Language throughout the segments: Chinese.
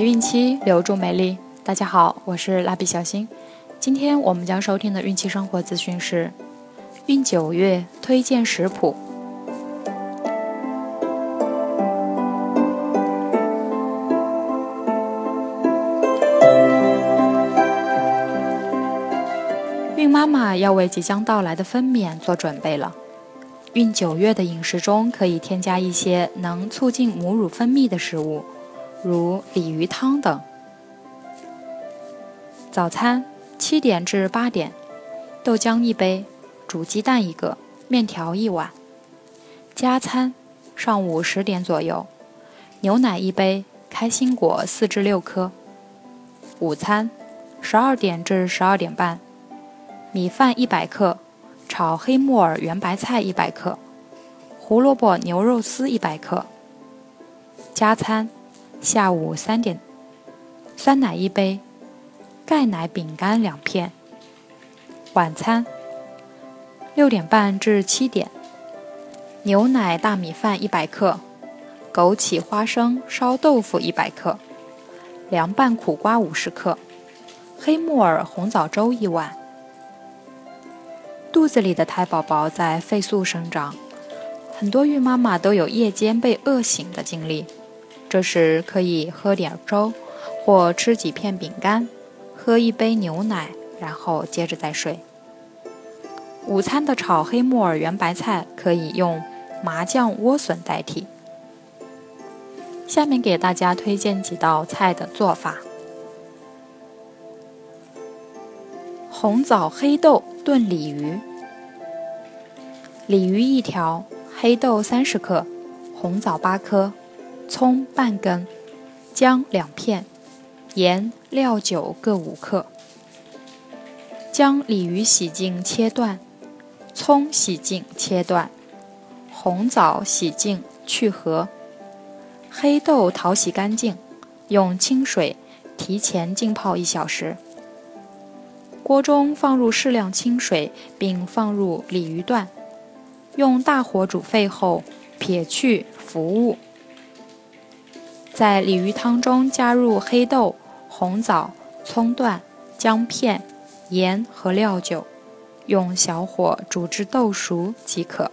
孕期留住美丽。大家好，我是蜡笔小新。今天我们将收听的孕期生活资讯是孕九月推荐食谱。孕妈妈要为即将到来的分娩做准备了。孕九月的饮食中可以添加一些能促进母乳分泌的食物，如鲤鱼汤等。早餐七点至八点，豆浆一杯，煮鸡蛋一个，面条一碗。加餐上午十点左右，牛奶一杯，开心果四至六颗。午餐十二点至十二点半。米饭一百克，炒黑木耳圆白菜一百克，胡萝卜牛肉丝一百克。加餐，下午三点，酸奶一杯，钙奶饼干两片。晚餐，六点半至七点，牛奶大米饭一百克，枸杞花生烧豆腐一百克，凉拌苦瓜五十克，黑木耳红枣粥一碗。肚子里的胎宝宝在飞速生长，很多孕妈妈都有夜间被饿醒的经历。这时可以喝点粥，或吃几片饼干，喝一杯牛奶，然后接着再睡。午餐的炒黑木耳圆白菜可以用麻酱莴笋代替。下面给大家推荐几道菜的做法：红枣黑豆。炖鲤鱼，鲤鱼一条，黑豆三十克，红枣八颗，葱半根，姜两片，盐、料酒各五克。将鲤鱼洗净切断，葱洗净切断，红枣洗净去核，黑豆淘洗干净，用清水提前浸泡一小时。锅中放入适量清水，并放入鲤鱼段，用大火煮沸后撇去浮物。在鲤鱼汤中加入黑豆、红枣、葱段、姜片、盐和料酒，用小火煮至豆熟即可。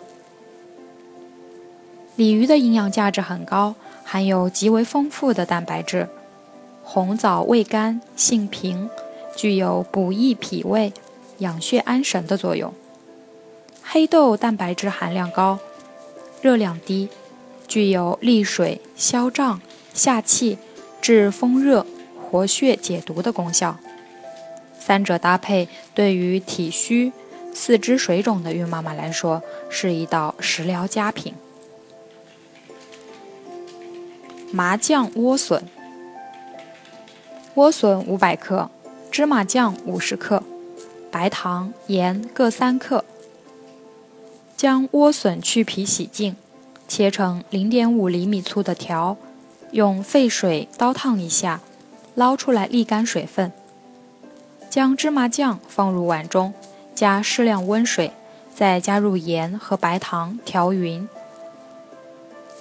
鲤鱼的营养价值很高，含有极为丰富的蛋白质。红枣味甘，性平。具有补益脾胃、养血安神的作用。黑豆蛋白质含量高，热量低，具有利水、消胀、下气、治风热、活血解毒的功效。三者搭配，对于体虚、四肢水肿的孕妈妈来说，是一道食疗佳品。麻酱莴笋，莴笋五百克。芝麻酱五十克，白糖、盐各三克。将莴笋去皮洗净，切成零点五厘米粗的条，用沸水刀烫一下，捞出来沥干水分。将芝麻酱放入碗中，加适量温水，再加入盐和白糖调匀。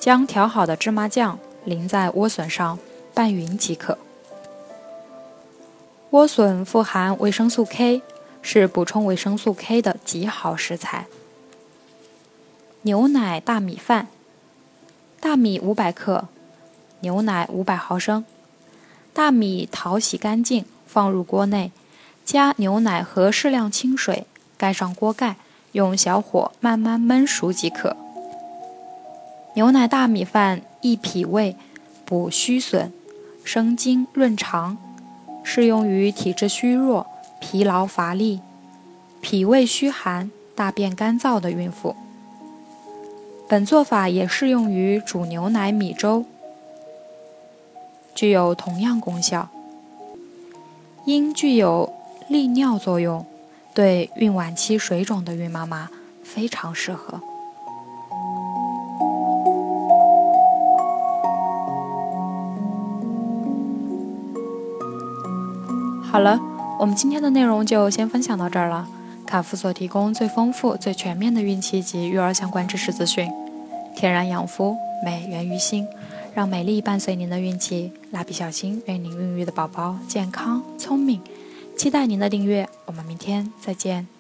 将调好的芝麻酱淋在莴笋上，拌匀即可。莴笋富含维生素 K，是补充维生素 K 的极好食材。牛奶大米饭，大米五百克，牛奶五百毫升。大米淘洗干净，放入锅内，加牛奶和适量清水，盖上锅盖，用小火慢慢焖熟即可。牛奶大米饭益脾胃，补虚损，生津润肠。适用于体质虚弱、疲劳乏力、脾胃虚寒、大便干燥的孕妇。本做法也适用于煮牛奶米粥，具有同样功效。因具有利尿作用，对孕晚期水肿的孕妈妈非常适合。好了，我们今天的内容就先分享到这儿了。卡夫所提供最丰富、最全面的孕期及育儿相关知识资讯，天然养肤，美源于心。让美丽伴随您的孕期。蜡笔小新愿您孕育的宝宝健康聪明。期待您的订阅，我们明天再见。